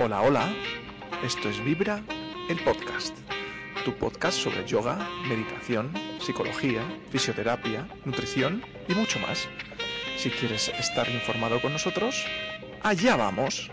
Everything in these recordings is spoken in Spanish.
Hola, hola. Esto es Vibra, el podcast. Tu podcast sobre yoga, meditación, psicología, fisioterapia, nutrición y mucho más. Si quieres estar informado con nosotros, allá vamos.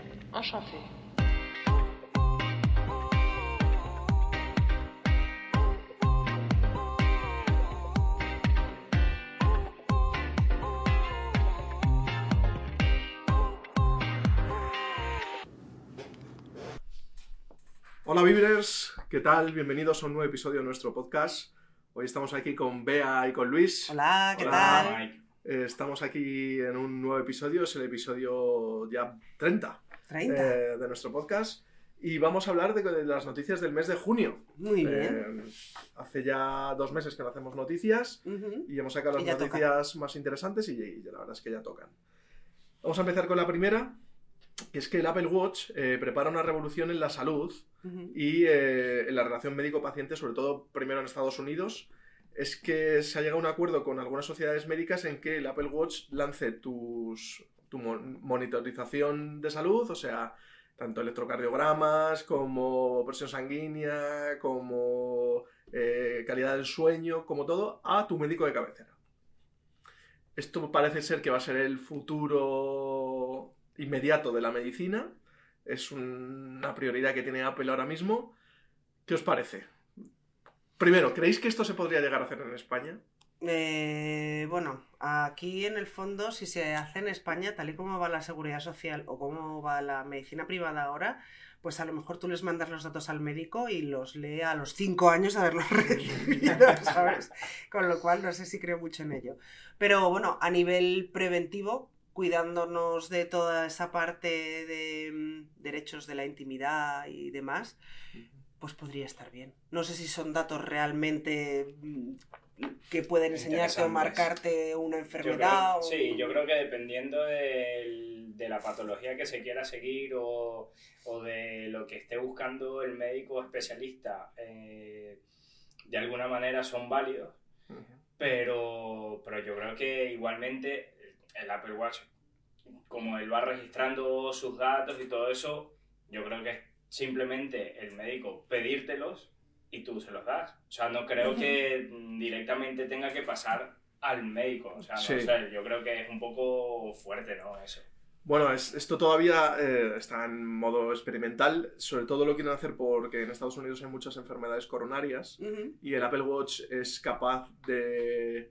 Hola Vibrers, ¿qué tal? Bienvenidos a un nuevo episodio de nuestro podcast. Hoy estamos aquí con Bea y con Luis. Hola, ¿qué Hola, tal? Eh, estamos aquí en un nuevo episodio, es el episodio ya 30, 30. eh, de nuestro podcast. Y vamos a hablar de, de las noticias del mes de junio. Muy bien. Eh, hace ya dos meses que no hacemos noticias y hemos sacado las noticias más interesantes y, y la verdad es que ya tocan. Vamos a empezar con la primera, que es que el Apple Watch eh, prepara una revolución en la salud y eh, en la relación médico-paciente, sobre todo primero en Estados Unidos, es que se ha llegado a un acuerdo con algunas sociedades médicas en que el Apple Watch lance tus, tu mon- monitorización de salud, o sea, tanto electrocardiogramas como presión sanguínea, como eh, calidad del sueño, como todo, a tu médico de cabecera. Esto parece ser que va a ser el futuro inmediato de la medicina. Es un- una prioridad que tiene Apple ahora mismo. ¿Qué os parece? Primero, ¿creéis que esto se podría llegar a hacer en España? Eh, bueno, aquí en el fondo, si se hace en España, tal y como va la seguridad social o como va la medicina privada ahora, pues a lo mejor tú les mandas los datos al médico y los lee a los cinco años de haberlos recibido, ¿sabes? Con lo cual no sé si creo mucho en ello. Pero bueno, a nivel preventivo, cuidándonos de toda esa parte de mm, derechos de la intimidad y demás, pues podría estar bien. No sé si son datos realmente mm, que pueden enseñarte o marcarte una Yo enfermedad. creo- o- Sí, yo creo que dependiendo del- de la patología que se quiera seguir o, o de lo que esté buscando el médico especialista, eh, de alguna manera son válidos, pero, pero yo creo que igualmente el Apple Watch, como él va registrando sus datos y todo eso, yo creo que es simplemente el médico pedírtelos y tú se los das. O sea, no creo que directamente tenga que pasar al médico. O sea, no Sí. sé, yo creo que es un poco fuerte, ¿no? Eso. Bueno, es- esto todavía eh, está en modo experimental. Sobre todo lo quieren hacer porque en Estados Unidos hay muchas enfermedades coronarias y el Apple Watch es capaz de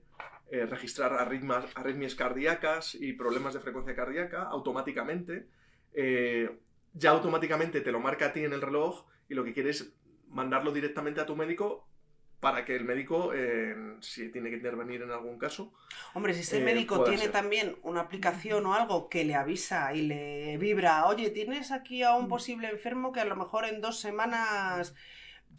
eh, registrar arritmas- arritmias cardíacas y problemas de frecuencia cardíaca automáticamente. Eh, ya automáticamente te lo marca a ti en el reloj y lo que quieres es mandarlo directamente a tu médico para que el médico, eh, si tiene que intervenir en algún caso, Hombre, si ese Eh, médico tiene ser. también una aplicación o algo que le avisa y le vibra, oye, tienes aquí a Mm. un posible enfermo que a lo mejor en dos semanas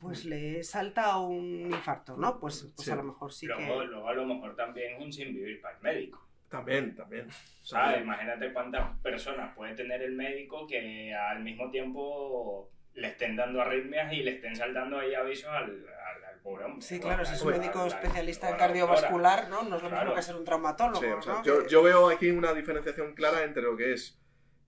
pues le salta un infarto, ¿no? Pues, pues Sí. a lo mejor sí luego, que... luego a lo mejor también es un sin vivir para el médico. también, también. O sea. Imagínate cuántas personas puede tener el médico que al mismo tiempo le estén dando arritmias y le estén saltando ahí avisos al, al, al pobre hombre. Sí, claro, si es un médico al- especialista en cardiovascular, ¿no? No es lo Claro. mismo que ser un traumatólogo, Sí, o sea, ¿no? yo, yo veo aquí una diferenciación clara entre lo que es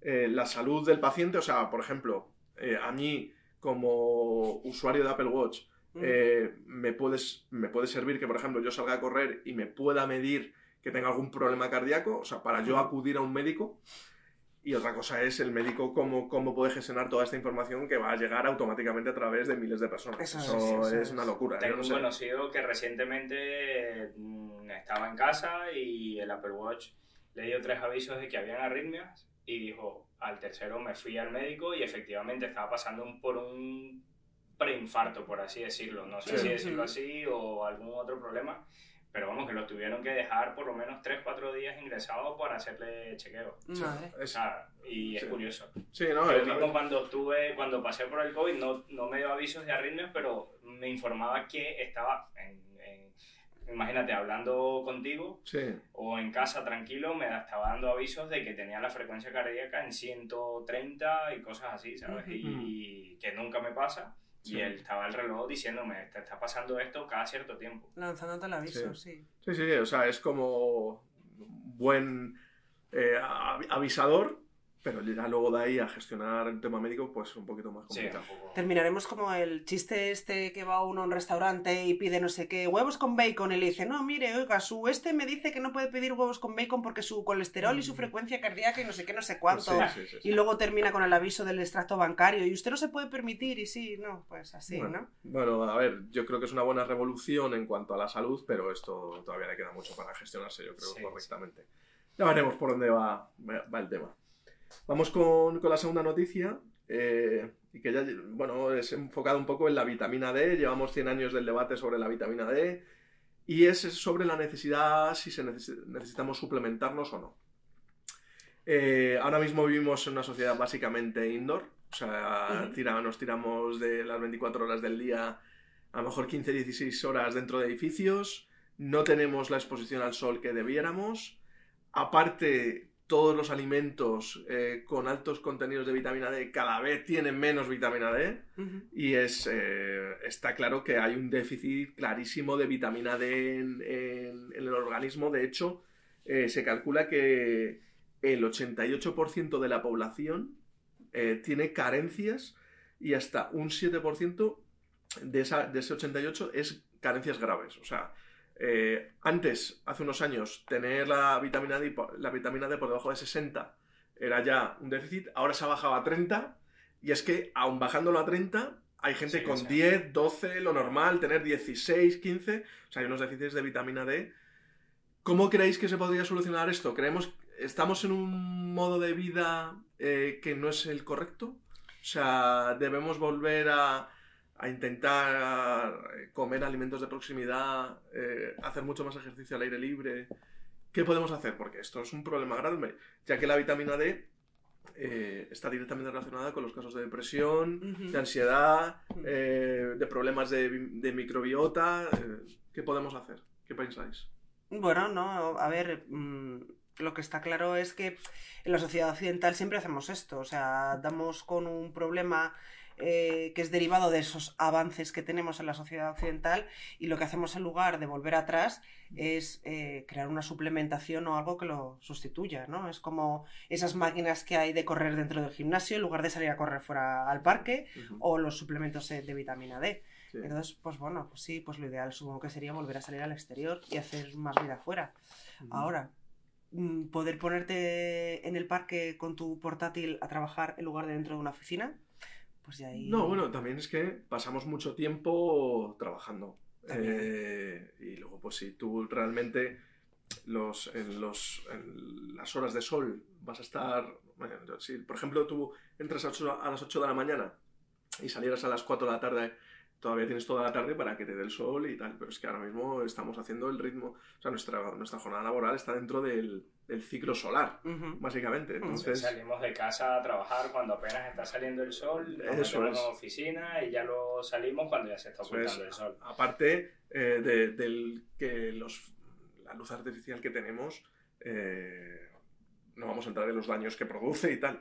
eh, la salud del paciente, o sea, por ejemplo, eh, a mí como usuario de Apple Watch Mm. eh, me, puedes, me puede servir que, por ejemplo, yo salga a correr y me pueda medir que tenga algún problema cardíaco, o sea, para yo acudir a un médico. Y otra cosa es el médico cómo, cómo puede gestionar toda esta información que va a llegar automáticamente a través de miles de personas. Eso Eso, es, eso es es. una locura. Tengo no un sé. conocido que recientemente mm, estaba en casa y el Apple Watch le dio tres avisos de que habían arritmias y dijo, al tercero me fui al médico y efectivamente estaba pasando un- por un preinfarto, por así decirlo. No sé Sí. si decirlo así o algún otro problema, pero vamos, que lo tuvieron que dejar por lo menos 3-4 días ingresado para hacerle chequeo. Madre. O sea, y es Sí. curioso. Sí, no, Yo mismo cuando estuve, cuando pasé por el COVID, no, no me dio avisos de arritmias, pero me informaba que estaba, en- imagínate, hablando contigo sí, o en casa tranquilo, me estaba dando avisos de que tenía la frecuencia cardíaca en 130 y cosas así, ¿sabes? Ujú. y, que nunca me pasa. Sí. Y él estaba el reloj diciéndome, te está pasando esto cada cierto tiempo. Lanzándote el aviso, sí. sí, sí, o sea, es como buen eh, avi- avisador, pero ya luego de ahí a gestionar el tema médico, pues un poquito más complicado. Terminaremos como el chiste este que va uno a un restaurante y pide no sé qué, huevos con bacon, y le dice, no, mire, oiga, su este me dice que no puede pedir huevos con bacon porque su colesterol y su frecuencia cardíaca y no sé qué, no sé cuánto. Mm. Sí, sí, sí, sí. Y luego termina con el aviso del extracto bancario y usted no se puede permitir y sí, no, pues así, bueno, ¿no? bueno, a ver, yo creo que es una buena revolución en cuanto a la salud, pero esto todavía le queda mucho para gestionarse, yo creo, Sí, correctamente. Ya veremos por dónde va, va el tema. Vamos con, con la segunda noticia, eh, y que ya, bueno, es enfocado un poco en la vitamina D. Llevamos 100 años del debate sobre la vitamina D, y es sobre la necesidad, si se necesi- necesitamos suplementarnos o no. Eh, ahora mismo vivimos en una sociedad básicamente indoor, o sea, tira- nos tiramos de las 24 horas del día a lo mejor 15-16 horas dentro de edificios, no tenemos la exposición al sol que debiéramos, aparte todos los alimentos eh, con altos contenidos de vitamina D cada vez tienen menos vitamina D y es, eh, está claro que hay un déficit clarísimo de vitamina D en, en- en el organismo, de hecho eh, se calcula que el 88% de la población tiene carencias y hasta un 7% de, esa, de ese 88 es carencias graves. O sea, eh, antes, hace unos años, tener la vitamina, D, la vitamina D por debajo de 60 era ya un déficit, ahora se ha bajado a 30 y es que, aun bajándolo a 30, hay gente Sí, con sí. 10, 12, lo normal, tener 16, 15, o sea, hay unos déficits de vitamina D. ¿Cómo creéis que se podría solucionar esto? ¿Creemos estamos en un modo de vida eh, que no es el correcto? O sea, debemos volver a, a intentar eh, comer alimentos de proximidad, eh, hacer mucho más ejercicio al aire libre. ¿Qué podemos hacer? Porque esto es un problema grande, ya que la vitamina D eh, está directamente relacionada con los casos de depresión, de ansiedad, eh, de problemas de, de microbiota. ¿Qué podemos hacer? ¿Qué pensáis? Bueno, no, a ver, mm, lo que está claro es que en la sociedad occidental siempre hacemos esto, o sea, damos con un problema eh, que es derivado de esos avances que tenemos en la sociedad occidental y lo que hacemos en lugar de volver atrás es eh, crear una suplementación o algo que lo sustituya, ¿no? Es como esas máquinas que hay de correr dentro del gimnasio en lugar de salir a correr fuera al parque o los suplementos de vitamina D. Sí. Entonces, pues bueno, pues sí, pues lo ideal supongo que sería volver a salir al exterior y hacer más vida afuera. Ahora, mm, poder ponerte en el parque con tu portátil a trabajar en lugar de dentro de una oficina, pues ya ahí... No, bueno, también es que pasamos mucho tiempo trabajando. Eh, y luego, pues si tú realmente los, en, los, en las horas de sol vas a estar... bueno, si, por ejemplo, tú entras a, ocho- a las 8 de la mañana y salieras a las 4 de la tarde, todavía tienes toda la tarde para que te dé el sol y tal. Pero es que ahora mismo estamos haciendo el ritmo... O sea, nuestra, nuestra jornada laboral está dentro del, del ciclo solar, básicamente. Entonces... Salimos de casa a trabajar cuando apenas está saliendo el sol, nos Eso metemos es. en oficina y ya lo salimos cuando ya se está es. ocultando el sol. Aparte eh, de, del que los, la luz artificial que tenemos, eh, no vamos a entrar en los daños que produce y tal,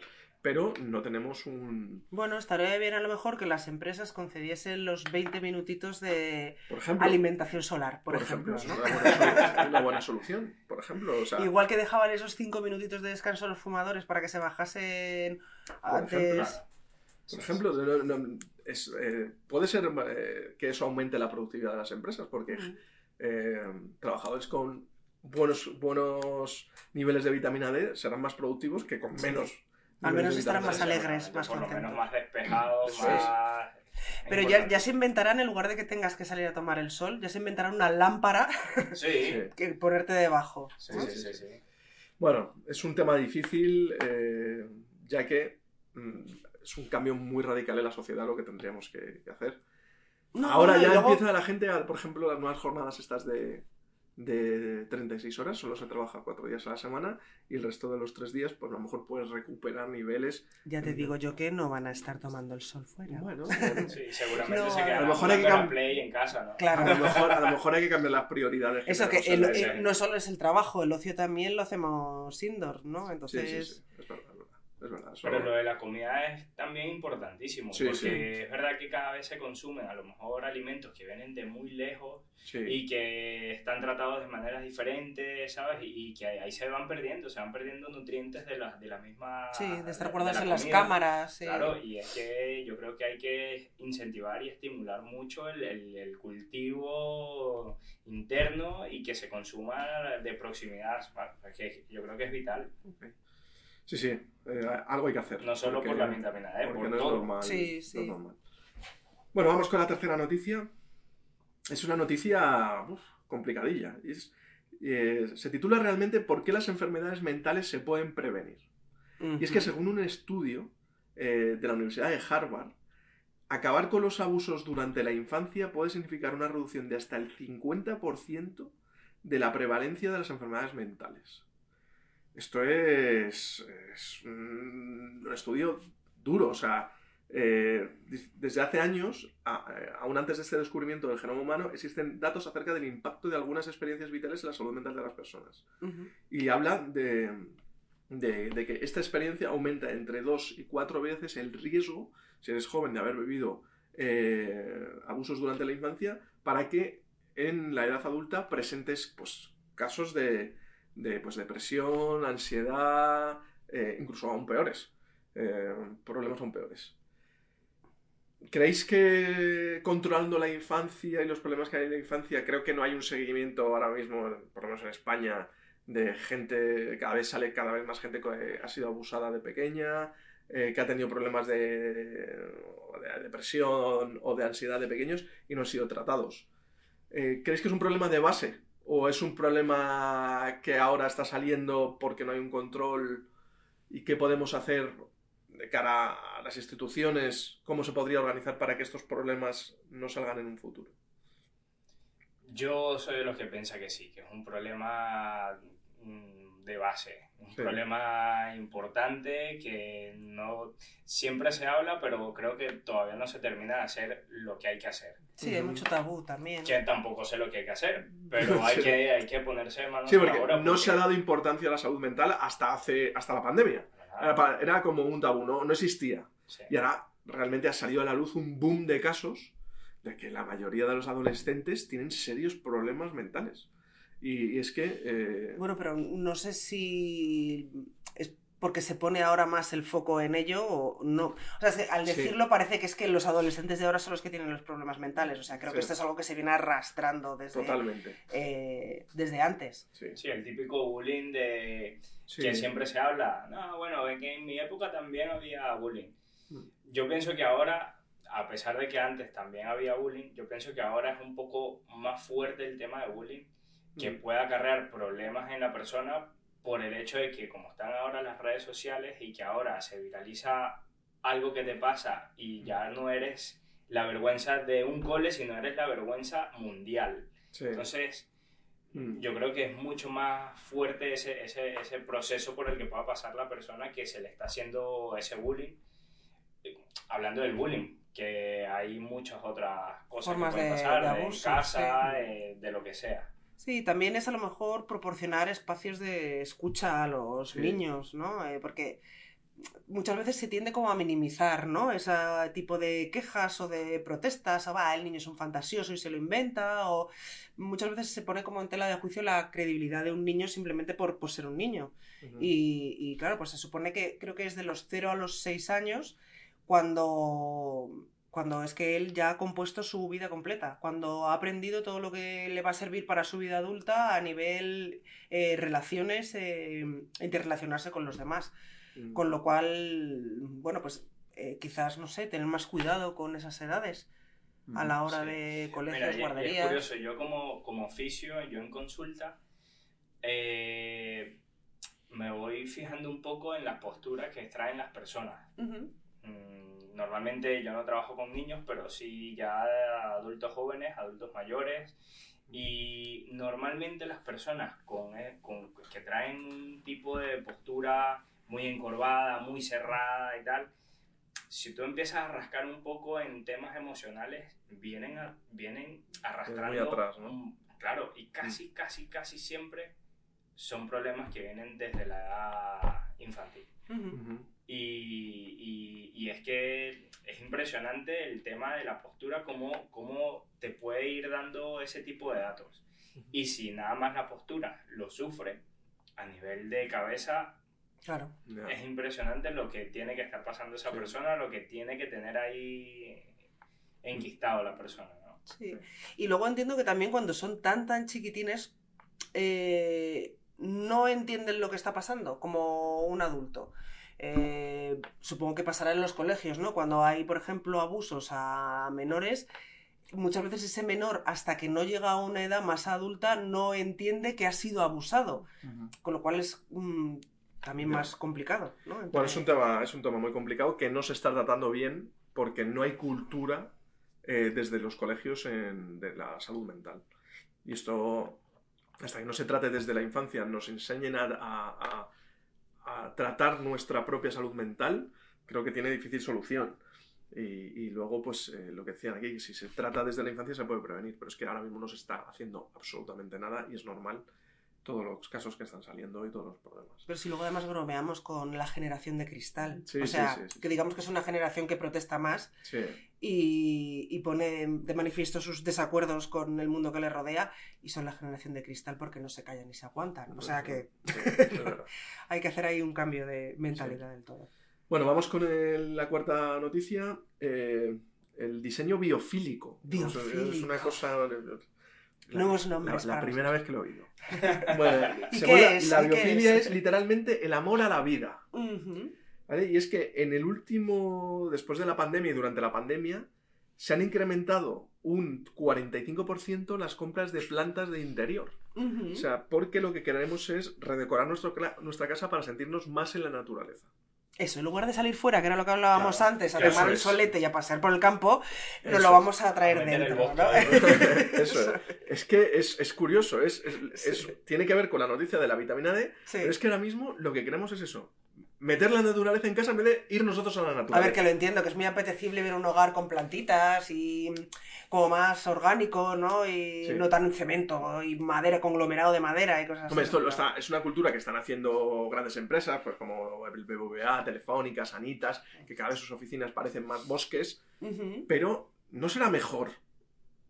pero no tenemos un... Bueno, estaría bien a lo mejor que las empresas concediesen los 20 minutitos de Por ejemplo, alimentación solar, por, por ejemplo. ejemplo, ¿no? es una buena, solu- una buena solución, por ejemplo. O sea, Igual que dejaban esos 5 minutitos de descanso a los fumadores para que se bajasen antes... ejemplo. Por ejemplo, no- es, eh, puede ser eh, que eso aumente la productividad de las empresas, porque eh, trabajadores con buenos, buenos niveles de vitamina D serán más productivos que con menos. Al menos estarán más alegres, más por lo contentos. menos más despejados, más... Pero ya, ya se inventarán, en lugar de que tengas que salir a tomar el sol, ya se inventarán una lámpara Sí, que ponerte debajo. sí, ¿no? sí, sí, sí. Bueno, es un tema difícil, eh, ya que mm, es un cambio muy radical en la sociedad lo que tendríamos que, que hacer. No, Ahora ya luego- empieza la gente, a, por ejemplo, las nuevas jornadas estas de, de 36 horas, solo se trabaja cuatro días a la semana y el resto de los tres días, pues a lo mejor puedes recuperar niveles. Ya te digo yo que no van a estar tomando el sol fuera. Bueno, Sí, seguramente No, se a quedan lo mejor hay que a cam- la Play en casa, ¿no? Claro. a lo mejor, a lo mejor hay que cambiar las prioridades. Eso que el- eh, no solo es el trabajo, el ocio también lo hacemos indoor, ¿no? Entonces, sí, sí, es verdad, es verdad. Es verdad, eso- Pero lo de la comida es también importantísimo, Sí, porque sí. es verdad que cada vez se consumen a lo mejor alimentos que vienen de muy lejos sí. y que están tratados de maneras diferentes, ¿sabes? Y, que ahí, ahí se van perdiendo, se van perdiendo nutrientes de la, de la misma... sí, de estar guardados la en las cámaras. sí. Claro, y es que yo creo que hay que incentivar y estimular mucho el, el- el cultivo interno y que se consuma de proximidad, porque yo creo que es vital, Sí, sí, eh, algo hay que hacer. no solo porque- por la vitamina D, porque por no es normal. Sí, no es sí. normal. Bueno, vamos con la tercera noticia. Es una noticia uf, complicadilla. es- eh, se titula realmente ¿Por qué las enfermedades mentales se pueden prevenir? Y es que según un estudio eh, de la Universidad de Harvard, acabar con los abusos durante la infancia puede significar una reducción de hasta el 50% de la prevalencia de las enfermedades mentales. Esto es, es un estudio duro, o sea, eh, des- desde hace años, eh, aún antes de este descubrimiento del genoma humano, existen datos acerca del impacto de algunas experiencias vitales en la salud mental de las personas. Y habla de, de- de que esta experiencia aumenta entre dos y cuatro veces el riesgo, si eres joven, de haber vivido eh, abusos durante la infancia, para que en la edad adulta presentes pues, casos de, de, pues, depresión, ansiedad, eh, incluso aún peores, eh, problemas aún peores. ¿Creéis que controlando la infancia y los problemas que hay en la infancia, creo que no hay un seguimiento ahora mismo, por lo menos en España, de gente, cada vez sale cada vez más gente que ha sido abusada de pequeña, eh, que ha tenido problemas de, de depresión o de ansiedad de pequeños y no han sido tratados? ¿Creéis que es un problema de base o es un problema que ahora está saliendo porque no hay un control y qué podemos hacer de cara a las instituciones, cómo se podría organizar para que estos problemas no salgan en un futuro? Yo soy de los que piensa que sí, que es un problema mm, de base, un Sí. problema importante que no siempre se habla, pero creo que todavía no se termina de hacer lo que hay que hacer. Sí, hay mucho tabú también. Que tampoco sé lo que hay que hacer, pero hay, Sí. que, hay que ponerse manos Sí, a la porque obra. no se ha dado importancia a la salud mental hasta hace hasta la pandemia. Era, era como un tabú, no, no existía. Sí. Y ahora realmente ha salido a la luz un boom de casos de que la mayoría de los adolescentes tienen serios problemas mentales. Y, y es que... eh, Bueno, pero no sé si es porque se pone ahora más el foco en ello o no. O sea, es que al Sí. decirlo parece que es que los adolescentes de ahora son los que tienen los problemas mentales. O sea, creo Sí. que esto es algo que se viene arrastrando desde, totalmente. eh, desde antes. Sí. Sí, el típico bullying de Sí. que siempre se habla. No, bueno, es que en mi época también había bullying. Mm. Yo pienso que ahora, a pesar de que antes también había bullying, yo pienso que ahora es un poco más fuerte el tema de bullying que puede acarrear problemas en la persona por el hecho de que como están ahora las redes sociales y que ahora se viraliza algo que te pasa y ya no eres la vergüenza de un cole, sino eres la vergüenza mundial. Sí. Entonces, Mm. yo creo que es mucho más fuerte ese, ese, ese proceso por el que pueda pasar la persona que se le está haciendo ese bullying. Eh, Hablando del bullying, que hay muchas otras cosas Formas que pueden de- pasar, de en casa, sí. eh, de lo que sea. Sí, también es a lo mejor proporcionar espacios de escucha a los Sí. niños, ¿no? Eh, porque muchas veces se tiende como a minimizar, ¿no? Ese tipo de quejas o de protestas, o va, el niño es un fantasioso y se lo inventa, o muchas veces se pone como en tela de juicio la credibilidad de un niño simplemente por, por ser un niño. Y, y claro, pues se supone que creo que es de los 0 a los 6 años cuando, cuando es que él ya ha compuesto su vida completa, cuando ha aprendido todo lo que le va a servir para su vida adulta a nivel eh, relaciones, eh, interrelacionarse con los demás. Mm. Con lo cual, bueno, pues eh, quizás, no sé, tener más cuidado con esas edades a la hora Sí. de colegios, Mira, y es guarderías. curioso, yo como, como oficio, yo en consulta, eh, me voy fijando un poco en las posturas que traen las personas. Ujú. Mm, Normalmente yo no trabajo con niños, pero sí ya adultos jóvenes, adultos mayores, Y normalmente las personas con, eh, con- que traen un tipo de postura muy encorvada, muy cerrada y tal, si tú empiezas a rascar un poco en temas emocionales, vienen, a- vienen arrastrando... atrás, ¿no? un- claro, y casi, casi, casi siempre son problemas que vienen desde la edad infantil. Ujú. Ujú. Y, y- y es que es impresionante el tema de la postura, cómo, cómo te puede ir dando ese tipo de datos. Y si nada más la postura lo sufre a nivel de cabeza, Claro. Es impresionante lo que tiene que estar pasando esa Sí. persona, lo que tiene que tener ahí enquistado la persona, ¿no? Sí. Y luego entiendo que también cuando son tan, tan chiquitines, eh, no entienden lo que está pasando como un adulto. Eh, supongo que pasará en los colegios, ¿no? Cuando hay, por ejemplo, abusos a menores, muchas veces ese menor, hasta que no llega a una edad más adulta, no entiende que ha sido abusado. Con lo cual es mm, también más complicado, ¿no? Bueno, es un, tema, es un tema muy complicado que no se está tratando bien porque no hay cultura eh, desde los colegios en- de la salud mental. Y esto, hasta que no se trate desde la infancia, nos enseñen a, a- a- a tratar nuestra propia salud mental, creo que tiene difícil solución. Y, y luego, pues, eh, lo que decían aquí, si se trata desde la infancia se puede prevenir, pero es que ahora mismo no se está haciendo absolutamente nada y es normal todos los casos que están saliendo y todos los problemas. Pero si luego además bromeamos con la generación de cristal. Sí, o sea, sí, sí. que digamos que es una generación que protesta más y, y pone de manifiesto sus desacuerdos con el mundo que le rodea y son la generación de cristal porque no se callan ni se aguantan. O sea que Sí, es verdad. hay que hacer ahí un cambio de mentalidad del todo. Bueno, vamos con el- la cuarta noticia. eh, el diseño biofílico. Biofílico. Es una cosa. La- Nuevos nombres La, la primera vez que lo he oído. Bueno, ¿Y según qué la, es? la ¿Y qué biofilia es? es? literalmente el amor a la vida. Y es que en el último. Después de la pandemia y durante la pandemia, se han incrementado un 45% las compras de plantas de interior. O sea, porque lo que queremos es redecorar nuestro nuestra casa para sentirnos más en la naturaleza. Eso, en lugar de salir fuera, que era lo que hablábamos Claro, antes, a tomar el es. solete y a pasear por el campo, nos lo vamos a traer A dentro. bosque. ¿no? Eso es. Es que es, es curioso, es, es- es- tiene que ver con la noticia de la vitamina D, Sí. pero es que ahora mismo lo que queremos es eso, meter la naturaleza en casa en vez de ir nosotros a la A naturaleza. ver, que lo entiendo, que es muy apetecible ver un hogar con plantitas y como más orgánico, ¿no? Y Sí. no tan en cemento y madera, conglomerado de madera y cosas así. Esto lo está- es una cultura que están haciendo grandes empresas, pues como el BBVA, Telefónica, Sanitas, que cada vez sus oficinas parecen más bosques, pero ¿no será mejor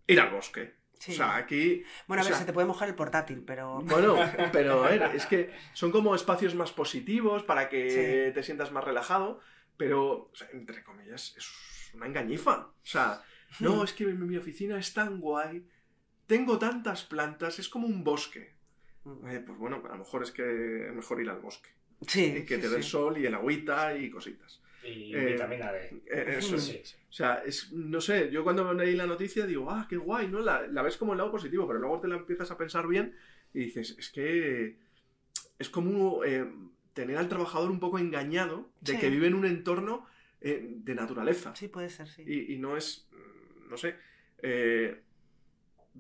ir al bosque? Sí. O sea, aquí... bueno, a ver, sea, se te puede mojar el portátil, pero... Bueno, pero a ver, es que son como espacios más positivos para que te sientas más relajado, pero, o sea, entre comillas, es una engañifa. O sea, no, es que mi, mi oficina es tan guay, tengo tantas plantas, es como un bosque. Eh, pues bueno, a lo mejor es que es mejor ir al bosque. Sí, y que te dé el sol y el agüita y cositas. Y Eh, vitamina D. Eh, eso es. Sí, sí. O sea, es, no sé, yo cuando leí la noticia digo, ah, qué guay, ¿no? La, la ves como el lado positivo, pero luego te la empiezas a pensar bien y dices, es que es como eh, tener al trabajador un poco engañado de Sí. que vive en un entorno eh, de naturaleza. Sí, puede ser, sí. Y, y no es, no sé, eh,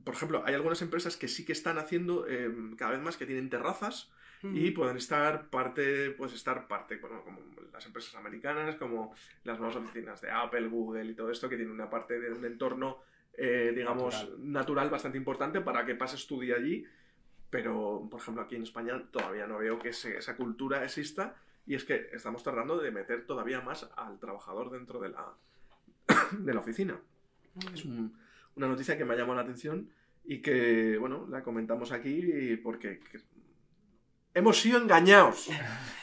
por ejemplo, hay algunas empresas que sí que están haciendo eh, cada vez más que tienen terrazas y pueden estar parte, pues estar parte, bueno, como las empresas americanas, como las nuevas oficinas de Apple, Google y todo esto, que tienen una parte de un entorno, eh, digamos, natural. Natural. bastante importante para que pases tu día allí. Pero, por ejemplo, aquí en España todavía no veo que ese- esa cultura exista y es que estamos tratando de meter todavía más al trabajador dentro de la, de la oficina. Es un- una noticia que me ha llamado la atención y que, bueno, la comentamos aquí porque que- hemos sido engañados.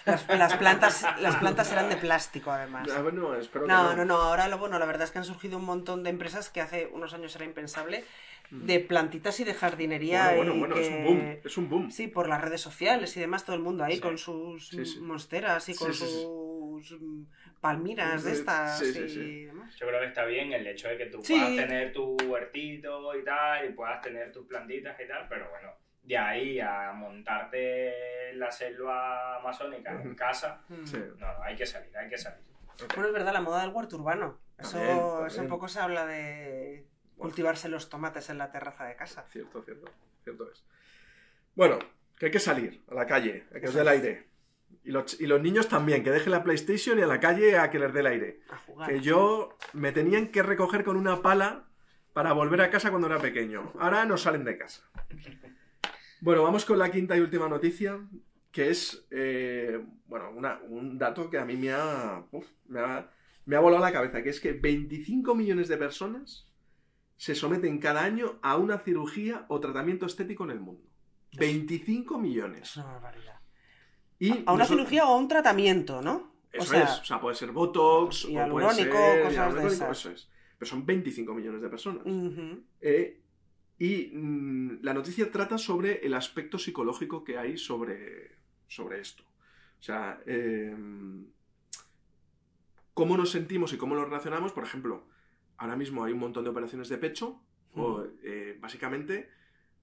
Las, las plantas, las plantas eran de plástico, además. A ver, no, espero que No, no, no, ahora lo bueno, la verdad es que han surgido un montón de empresas que hace unos años era impensable, de plantitas y de jardinería. Mm. Bueno, bueno, que- es un boom, es un boom. Sí, por las redes sociales y demás, todo el mundo ahí Sí. con sus Sí, sí. monsteras y con sí, sí. sus mm, palmiras de estas sí, sí, y demás. Yo creo que está bien el hecho de que tú Sí. puedas tener tu huertito y tal, y puedas tener tus plantitas y tal, pero bueno, de ahí a montarte en la selva amazónica en casa, Mm. Sí. no, no, hay que salir, hay que salir. Bueno, es verdad, la moda del huerto urbano. Eso, También, eso también. un poco se habla de, Cultivarse los tomates en la terraza de casa. Cierto, cierto, cierto es. Bueno, que hay que salir a la calle, a que os dé el aire. Y los, y los niños también, que dejen la PlayStation y a la calle a que les dé el aire. A jugar. Que yo me tenían que recoger con una pala para volver a casa cuando era pequeño. Ahora no salen de casa. Bueno, vamos con la quinta y última noticia, que es, eh, bueno, una- un dato que a mí me ha, uf, me ha, me ha volado la cabeza, que es que 25 millones de personas se someten cada año a una cirugía o tratamiento estético en el mundo. 25 Es millones. una barbaridad. Y A una nosotros- cirugía o a un tratamiento, ¿no? Eso o sea, es, o sea, puede ser Botox, o puede ser cosas de esas. eso es. Pero son 25 millones de personas. Eh, y mm, la noticia trata sobre el aspecto psicológico que hay sobre, sobre esto. O sea, eh, cómo nos sentimos y cómo nos relacionamos. Por ejemplo, ahora mismo hay un montón de operaciones de pecho, o, eh, básicamente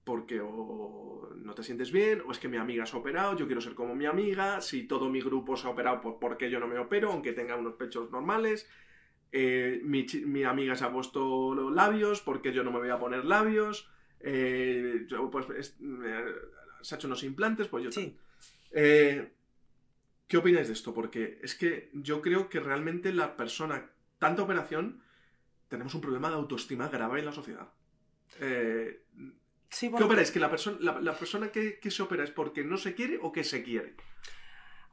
porque o no te sientes bien, o es que mi amiga se ha operado, yo quiero ser como mi amiga, si todo mi grupo se ha operado, pues ¿por qué yo no me opero, aunque tenga unos pechos normales? Eh, mi, amiga se ha puesto los labios, ¿por qué yo no me voy a poner labios? Eh, yo, pues, es- se ha hecho unos implantes, pues yo... Sí. Eh, ¿Qué opináis de esto? Porque es que yo creo que realmente la persona, tanta operación, tenemos un problema de autoestima grave en la sociedad. ¿Qué operáis? ¿Que la, persona la, la persona que, que se opera es porque no se quiere o que se quiere?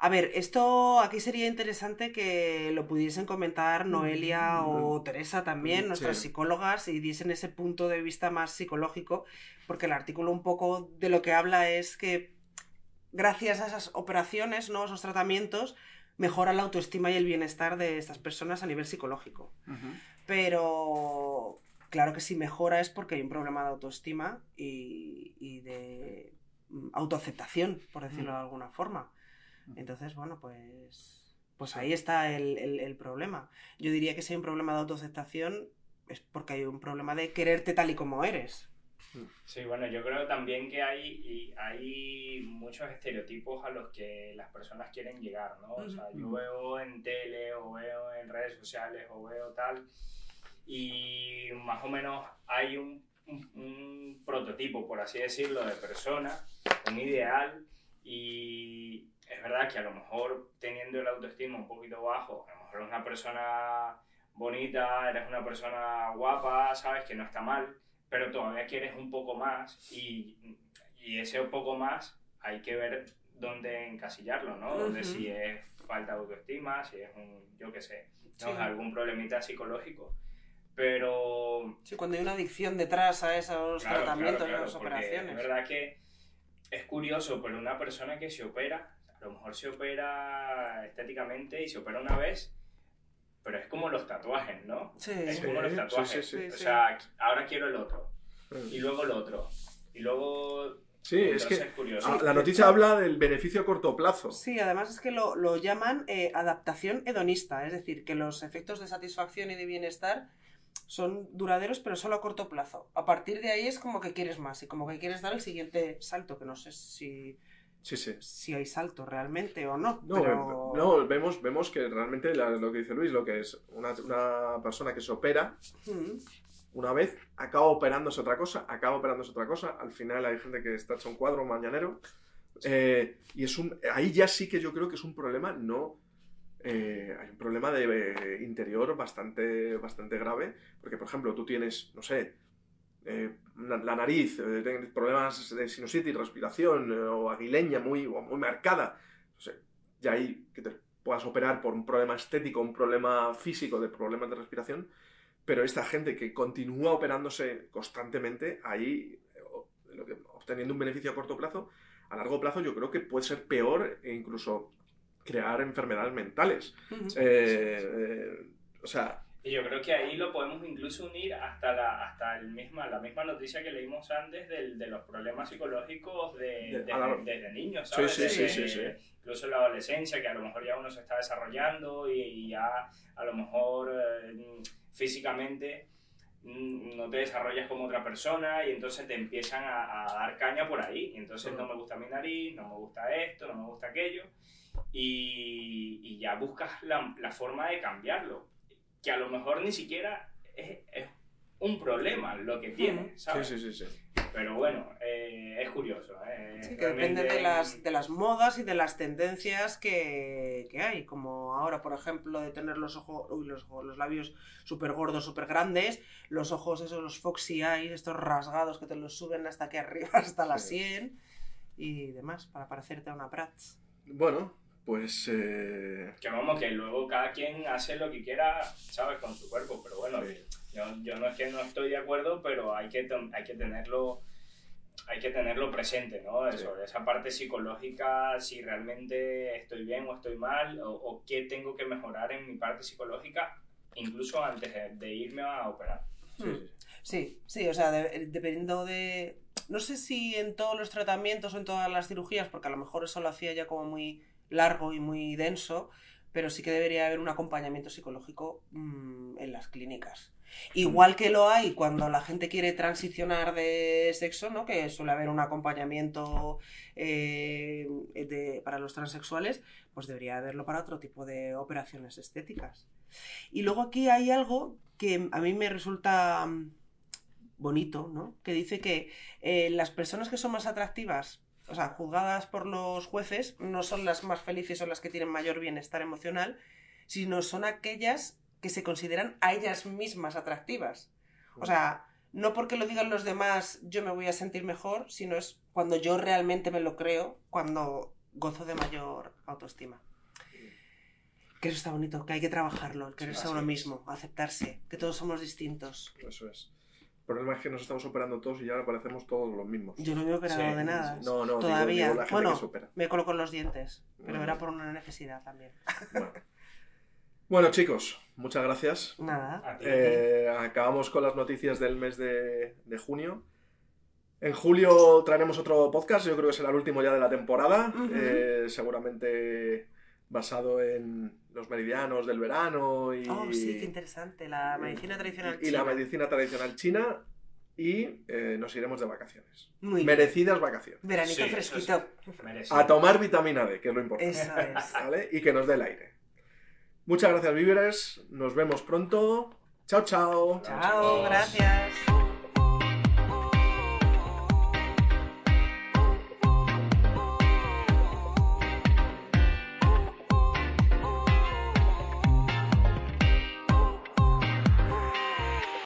A ver, esto aquí sería interesante que lo pudiesen comentar Noelia o Teresa también, Mm, nuestras psicólogas, y diesen ese punto de vista más psicológico, porque el artículo un poco de lo que habla es que gracias a esas operaciones, ¿no? esos tratamientos, mejora la autoestima y el bienestar de estas personas a nivel psicológico. Pero claro que si mejora es porque hay un problema de autoestima y, y de mm, autoaceptación, por decirlo Mm. de alguna forma. Entonces, bueno, pues, pues ahí está el, el- el problema. Yo diría que si hay un problema de autoaceptación es porque hay un problema de quererte tal y como eres. Sí, bueno, yo creo también que hay, y hay muchos estereotipos a los que las personas quieren llegar, ¿no? O sea, yo Ujú. veo en tele o veo en redes sociales o veo tal, y más o menos hay un, un- un prototipo, por así decirlo, de persona, un ideal, y es verdad que a lo mejor teniendo el autoestima un poquito bajo, a lo mejor eres una persona bonita, eres una persona guapa, sabes que no está mal, pero todavía quieres un poco más y, y ese poco más hay que ver dónde encasillarlo, ¿no? Donde Ujú. si es falta de autoestima, si es un, yo qué sé, ¿no? Sí. algún problemita psicológico. Pero Sí, cuando hay una adicción detrás a esos Claro, tratamientos, claro, a esas claro, operaciones. Es verdad que es curioso, pero una persona que se opera, a lo mejor se opera estéticamente y se opera una vez, pero es como los tatuajes, ¿no? Sí. Es Sí, como los sí, tatuajes. sí, sí. O sea, ahora quiero el otro, y Sí, luego el otro, y luego... es Entonces que es curioso. ah, la noticia habla del beneficio a corto plazo. Sí, además es que lo, lo llaman eh, adaptación hedonista, es decir, que los efectos de satisfacción y de bienestar son duraderos pero solo a corto plazo. A partir de ahí es como que quieres más y como que quieres dar el siguiente salto, que no sé si, Sí, sí. si hay salto realmente o no. No, pero... no, vemos, vemos que realmente la- lo que dice Luis, lo que es una, una persona que se opera, Mm, una vez acaba operándose otra cosa, acaba operándose otra cosa, al final hay gente que está hecho un cuadro mañanero, eh, y es un, ahí ya sí que yo creo que es un problema, no, eh, hay un problema de eh, interior bastante, bastante grave, porque por ejemplo tú tienes, no sé, eh, la, nariz, eh, problemas de sinusitis, respiración, eh, o aguileña muy, o muy marcada, no sé, ya ahí que te puedas operar por un problema estético, un problema físico de problemas de respiración, pero esta gente que continúa operándose constantemente, ahí eh, obteniendo un beneficio a corto plazo, a largo plazo yo creo que puede ser peor e incluso crear enfermedades mentales. Eh, o sea, Y yo creo que ahí lo podemos incluso unir hasta la, hasta el misma, la misma noticia que leímos antes del, de los problemas psicológicos de, De- desde, a la- desde niños, Sí, ¿sabes? sí, sí, Desde- sí, sí. Incluso en la adolescencia, que a lo mejor ya uno se está desarrollando y, y ya a lo mejor eh, físicamente mm, no te desarrollas como otra persona y entonces te empiezan a, a dar caña por ahí. Entonces no me gusta mi nariz, no me gusta esto, no me gusta aquello. Y, y ya buscas la, la forma de cambiarlo. Que a lo mejor ni siquiera es, es- un problema lo que tiene, Sí, ¿sabes? sí, sí, sí. Pero bueno, eh, es curioso. ¿eh? Sí, que depende de las, de las modas y de las tendencias que, que hay. Como ahora, por ejemplo, de tener los ojos, uy, los, ojos- los labios súper gordos, súper grandes, los ojos esos, los foxy eyes, estos rasgados que te los suben hasta aquí arriba, hasta la Sí. sien y demás, para parecerte a una Prats. Bueno, pues... eh, Que vamos, que luego cada quien hace lo que quiera, ¿sabes? Con su cuerpo. Pero bueno, sí. yo, yo no es que no estoy de acuerdo, pero hay que, hay que tenerlo hay que tenerlo presente, ¿no? Eso, esa parte psicológica, si realmente estoy bien o estoy mal, o, o qué tengo que mejorar en mi parte psicológica, incluso antes de, de irme a operar. Sí, Hmm. sí, sí. Sí, sí, o sea, de- dependiendo de... No sé si en todos los tratamientos o en todas las cirugías, porque a lo mejor eso lo hacía ya como muy largo y muy denso, pero sí que debería haber un acompañamiento psicológico mm, en las clínicas. Igual que lo hay cuando la gente quiere transicionar de sexo, ¿no? Que suele haber un acompañamiento eh, para los transexuales, pues debería haberlo para otro tipo de operaciones estéticas. Y luego aquí hay algo que a mí me resulta mm, bonito, ¿no? Que dice que eh, las personas que son más atractivas, o sea, juzgadas por los jueces, no son las más felices o las que tienen mayor bienestar emocional, sino son aquellas que se consideran a ellas mismas atractivas. O sea, no porque lo digan los demás yo me voy a sentir mejor, sino es cuando yo realmente me lo creo, cuando gozo de mayor autoestima. Que eso está bonito, que hay que trabajarlo, el quererse Sí, a uno mismo, aceptarse, que todos somos distintos. Eso es. El problema es que nos estamos operando todos y ya ahora parecemos todos los mismos. Yo no me he operado Sí, de nada. No, no, digo- Todavía. digo la gente Bueno. que se opera. Me coloco los dientes, pero Bueno. era por una necesidad también. Bueno. Bueno, chicos, muchas gracias. Nada. Eh, acabamos con las noticias del mes de, de junio. En julio traeremos otro podcast, yo creo que será el último ya de la temporada, eh, seguramente basado en los meridianos del verano y, Oh, sí, qué interesante. La medicina tradicional y la china. medicina tradicional china y eh, nos iremos de vacaciones. Muy bien. Merecidas vacaciones. Veranito Sí, fresquito. A tomar vitamina D, que es lo importante. Eso es. ¿vale? Y que nos dé el aire. Muchas gracias, víveres. Nos vemos pronto. Chao, chao. Chao, gracias.